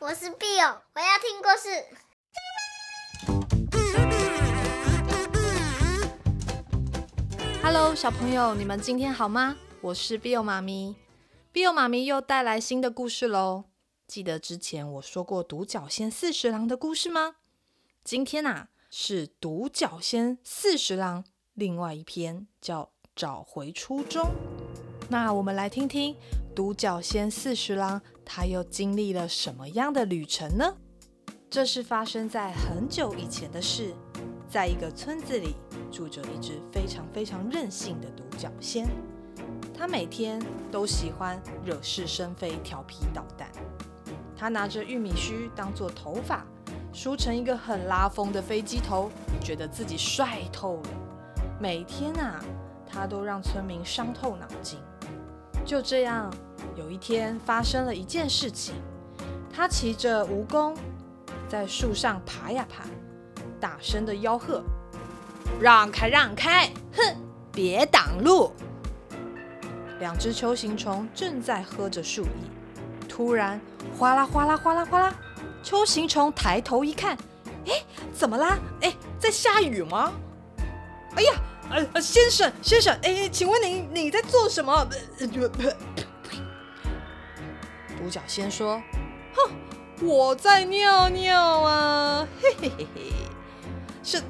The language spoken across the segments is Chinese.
我是 Bill，我要听故事。Hello，小朋友，你们今天好吗？我是 Bill 妈咪，Bill 妈咪又带来新的故事喽。记得之前我说过独角仙四十郎的故事吗？今天啊，是独角仙四十郎另外一篇，叫找回初衷。那我们来听听独角仙四十郎，他又经历了什么样的旅程呢？这是发生在很久以前的事，在一个村子里住着一只非常非常任性的独角仙，他每天都喜欢惹是生非、调皮捣蛋。他拿着玉米须当做头发，梳成一个很拉风的飞机头，觉得自己帅透了。每天啊，他都让村民伤透脑筋。就这样，有一天发生了一件事情。他骑着蜈蚣在树上爬呀爬，大声的吆喝：“让开，让开！哼，别挡路！”两只球形虫正在喝着树叶，突然哗啦哗啦哗啦哗啦，球形虫抬头一看，哎，怎么啦？哎，在下雨吗？哎呀！呃，先生先生，哎，请问你你在做什么？独角仙说：“哼，我在尿尿啊，嘿嘿嘿嘿。是，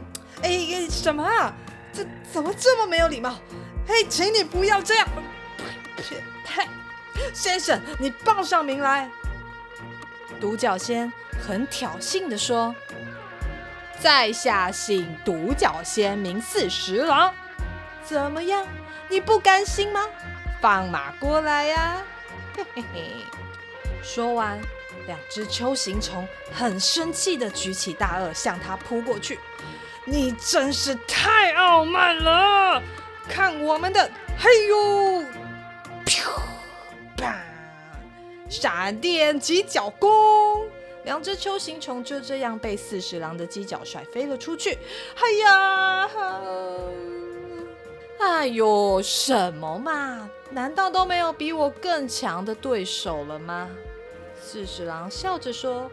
哎，什么啊？这怎么这么没有礼貌？嘿，请你不要这样。先生，你报上名来。”独角仙很挑衅地说。在下姓独角仙，名四十郎。怎么样？你不甘心吗？放马过来呀、嘿嘿嘿。说完，两只锹形虫很生气地举起大颚向他扑过去。你真是太傲慢了！看我们的，嘿呦！啪！闪电击脚功。两只锹形虫就这样被四十郎的犄角甩飞了出去。哎呀！哎呦，什么嘛？难道都没有比我更强的对手了吗？四十郎笑着说。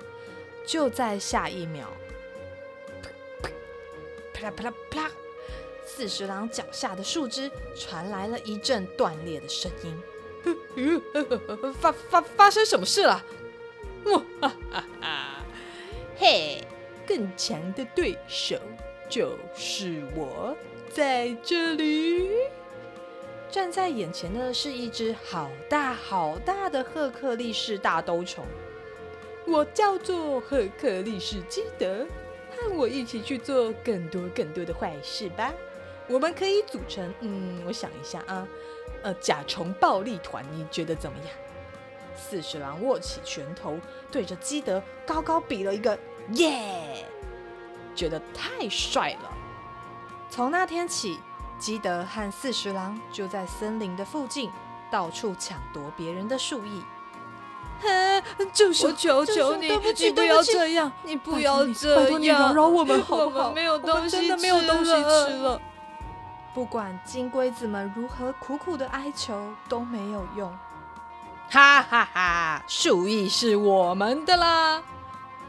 就在下一秒，啪啦啪啦啪啦，四十郎脚下的树枝传来了一阵断裂的声音。发发发生什么事了？哇哈哈！嘿，更强的对手就是我，在这里。站在眼前的是一只好大好大的赫克力士大兜虫。我叫做赫克力士基德，和我一起去做更多更多的坏事吧。我们可以组成，嗯，我想一下啊，呃，甲虫暴力团，你觉得怎么样？四十郎握起拳头，对着基德高高比了一个耶，觉得太帅了。从那天起，基德和四十郎就在森林的附近到处抢夺别人的树叶。就是，我求求你，你不要这样，你不要这样，拜托你饶饶我们好不好？我们没有东西吃了，真的没有东西吃了。不管金龟子们如何苦苦的哀求，都没有用。哈哈哈！树叶是我们的啦，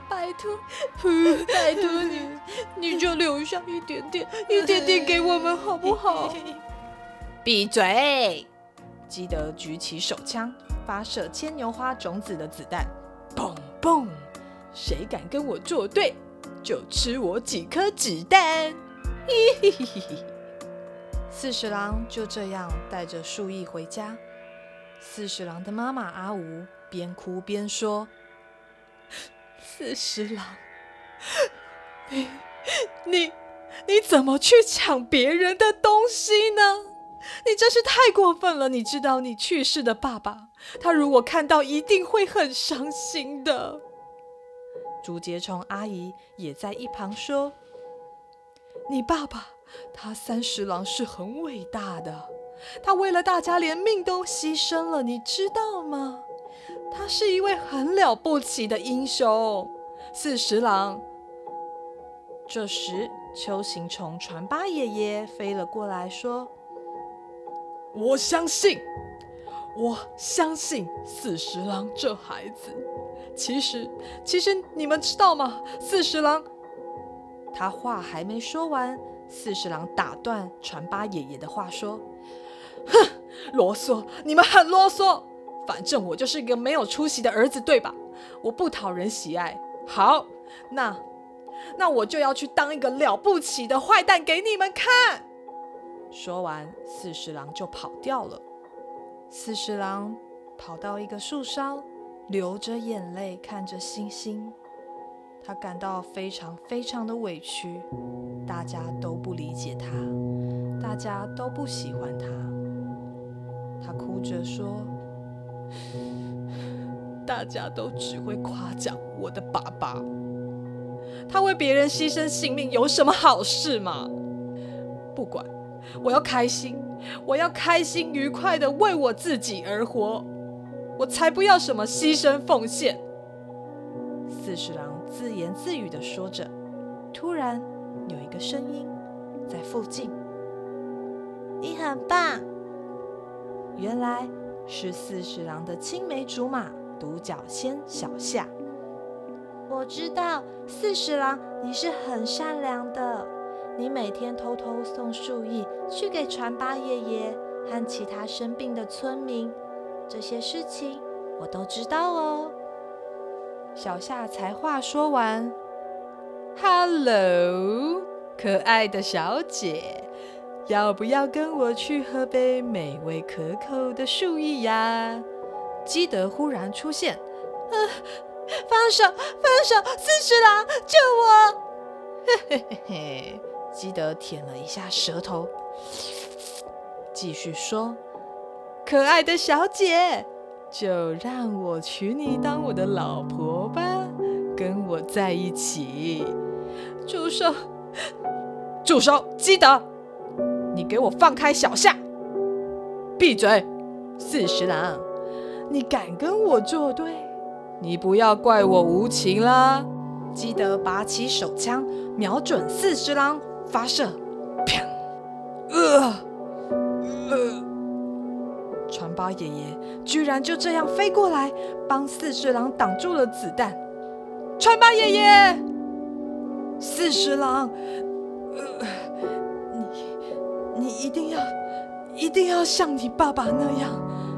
拜托，拜托你，你就留下一点点，一点点给我们好不好？闭嘴！基德举起手枪，发射牵牛花种子的子弹，砰砰！谁敢跟我作对，就吃我几颗子弹！嘿嘿嘿嘿！四十郎就这样带着树叶回家。四十郎的妈妈阿吴边哭边说：“四十郎，你你你怎么去抢别人的东西呢？你真是太过分了！你知道你去世的爸爸，他如果看到一定会很伤心的。”竹节虫阿姨也在一旁说：“你爸爸，他三十郎是很伟大的。”他为了大家连命都牺牲了，你知道吗？他是一位很了不起的英雄。四十郎。这时，锹形虫传八爷爷飞了过来，说：“我相信，我相信四十郎这孩子，其实，其实你们知道吗？四十郎，他话还没说完，四十郎打断传八爷爷的话说：“哼，啰嗦！你们很啰嗦。反正我就是一个没有出息的儿子，对吧？我不讨人喜爱。好，那那我就要去当一个了不起的坏蛋给你们看。”说完，四十郎就跑掉了。四十郎跑到一个树梢。流着眼泪看着星星，他感到非常非常的委屈。大家都不理解他，大家都不喜欢他。他哭着说：“大家都只会夸奖我的爸爸，他为别人牺牲性命有什么好事吗？不管，我要开心，我要开心愉快的为我自己而活。”我才不要什么牺牲奉献！四十郎自言自语地说着，突然有一个声音在附近：“你很棒！”原来是四十郎的青梅竹马独角仙小夏。我知道四十郎你是很善良的，你每天偷偷送树叶去给传八爷爷和其他生病的村民。这些事情我都知道哦。小夏才话说完，Hello，可爱的小姐，要不要跟我去喝杯美味可口的树液呀？基德忽然出现，呃，放手，放手，四十郎，救我！嘿嘿嘿嘿，基德舔了一下舌头，继续说。可爱的小姐，就让我娶你当我的老婆吧，跟我在一起。住手！住手！基德，你给我放开小夏！闭嘴！四十郎，你敢跟我作对？你不要怪我无情啦！基德拔起手枪，瞄准四十郎发射，啪！呃，呃。传八爷爷居然就这样飞过来，帮四十郎挡住了子弹。传八爷爷，四十郎，你一定要一定要像你爸爸那样，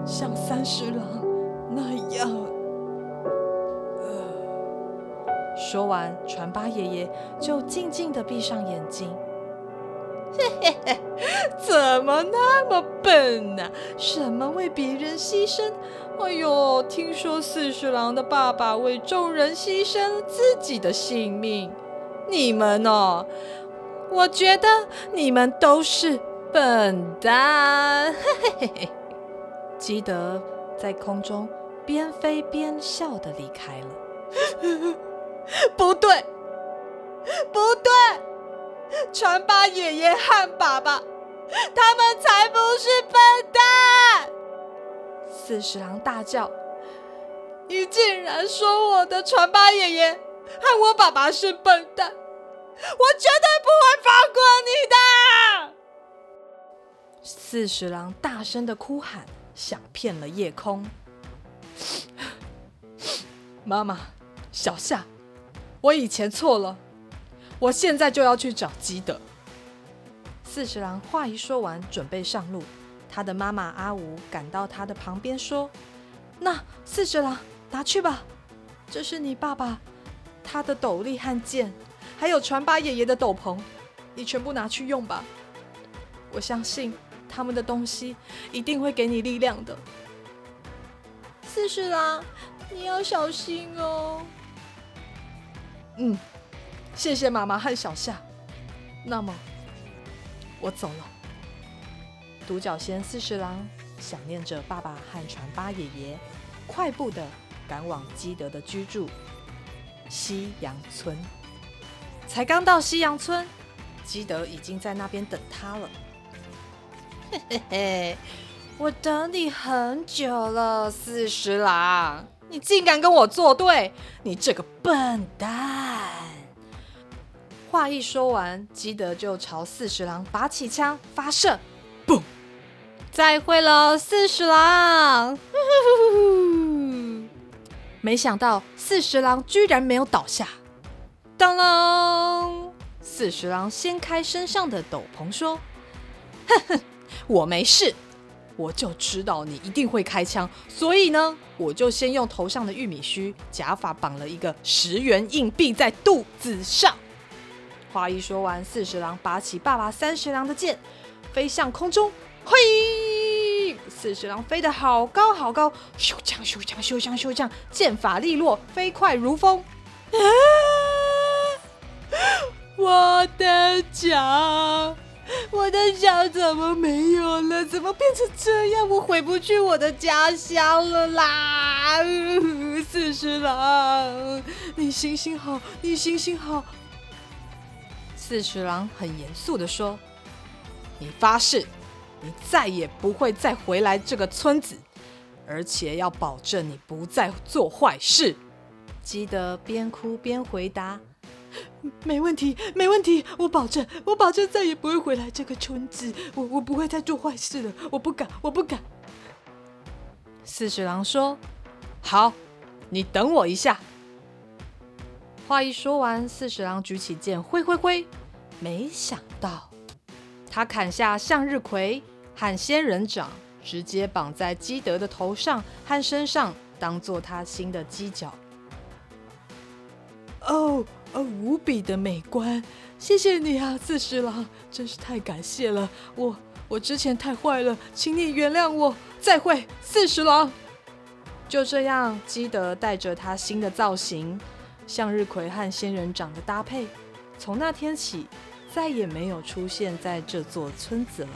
像三十郎那样。呃，说完，传八爷爷就静静的闭上眼睛。嘿嘿嘿，怎么那么笨呢？什么为别人牺牲？哎呦，听说四十郎的爸爸为众人牺牲自己的性命。你们哦，我觉得你们都是笨蛋。嘿嘿嘿，基德在空中边飞边笑的离开了。不对，不对。传八爷爷和爸爸，他们才不是笨蛋！四十郎大叫：“你竟然说我的传八爷爷和我爸爸是笨蛋！我绝对不会放过你的！”四十郎大声的哭喊响遍了夜空。妈妈，小夏，我以前错了。我现在就要去找基德。四十郎话一说完，准备上路。他的妈妈阿五赶到他的旁边说：“那四十郎，拿去吧，这是你爸爸他的斗笠和剑，还有传八爷爷的斗篷，你全部拿去用吧。我相信他们的东西一定会给你力量的。”四十郎，你要小心哦。嗯。谢谢妈妈和小夏，那么我走了。独角仙四十郎想念着爸爸和船八爷爷，快步的赶往基德的居住西洋村。才刚到西洋村，基德已经在那边等他了。嘿嘿嘿，我等你很久了，四十郎，你竟敢跟我作对，你这个笨蛋！话一说完，基德就朝四十郎拔起枪发射，嘣！再会了，四十郎！没想到四十郎居然没有倒下。当啷！四十郎掀开身上的斗篷说：“哼哼，我没事。我就知道你一定会开枪，所以呢，我就先用头上的玉米须假发绑了一个十元硬币在肚子上。”话一说完，四十郎拔起爸爸三十郎的剑，飞向空中。嘿！四十郎飞得好高好高，咻锵咻锵咻锵咻锵，剑法利落，飞快如风。啊！我的脚，我的脚怎么没有了？怎么变成这样？我回不去我的家乡了啦！四十郎，你行行好，你行行好。四十郎很严肃地说：“你发誓。”你再也不会再回来这个村子，而且要保证你不再做坏事。基德边哭边回答：“没问题，没问题，我保证，我保证再也不会回来这个村子。我我不会再做坏事了，我不敢，我不敢。”四十郎说：“好，你等我一下。”话一说完，四十郎举起剑，挥挥挥，没想到。他砍下向日葵和仙人掌，直接绑在基德的头上和身上，当做他新的犄角。哦哦，无比的美观！谢谢你啊，四十郎，真是太感谢了。我我之前太坏了，请你原谅我。再会，四十郎。就这样，基德带着他新的造型，向日葵和仙人掌的搭配，从那天起。再也没有出现在这座村子了。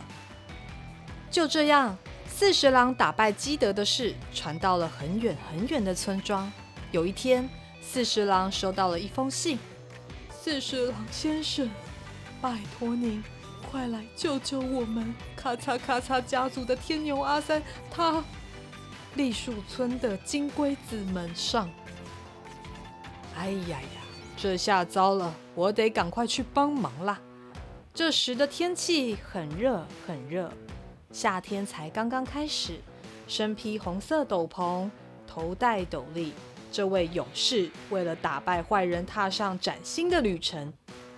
就这样，四十郎打败基德的事传到了很远很远的村庄。有一天，四十郎收到了一封信：“四十郎先生，拜托您快来救救我们！咔嚓咔嚓家族的天牛阿三，他栗树村的金龟子门上。哎呀呀！”这下糟了，我得赶快去帮忙啦。这时的天气很热很热，夏天才刚刚开始。身披红色斗篷，头戴斗笠，这位勇士为了打败坏人，踏上崭新的旅程。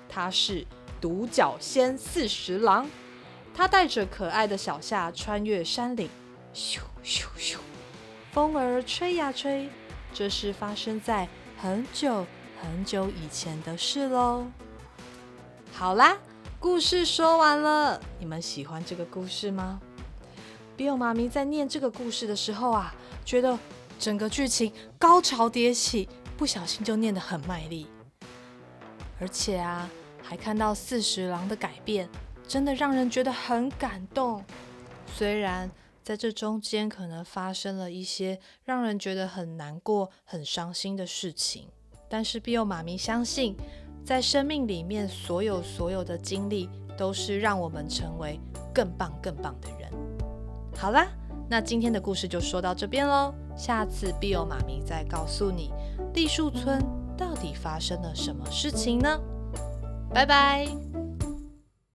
他是独角仙四十郎，他带着可爱的小夏穿越山岭，咻咻咻，风儿吹呀吹。这是发生在很久。很久以前的事喽。好啦，故事说完了。你们喜欢这个故事吗？Bill 妈咪在念这个故事的时候啊，觉得整个剧情高潮迭起，不小心就念得很卖力。而且啊，还看到四十郎的改变，真的让人觉得很感动。虽然在这中间可能发生了一些让人觉得很难过、很伤心的事情。但是碧欧妈咪相信，在生命里面，所有所有的经历都是让我们成为更棒更棒的人。好啦，那今天的故事就说到这边喽。下次必有妈咪再告诉你，栗树村到底发生了什么事情呢？拜拜。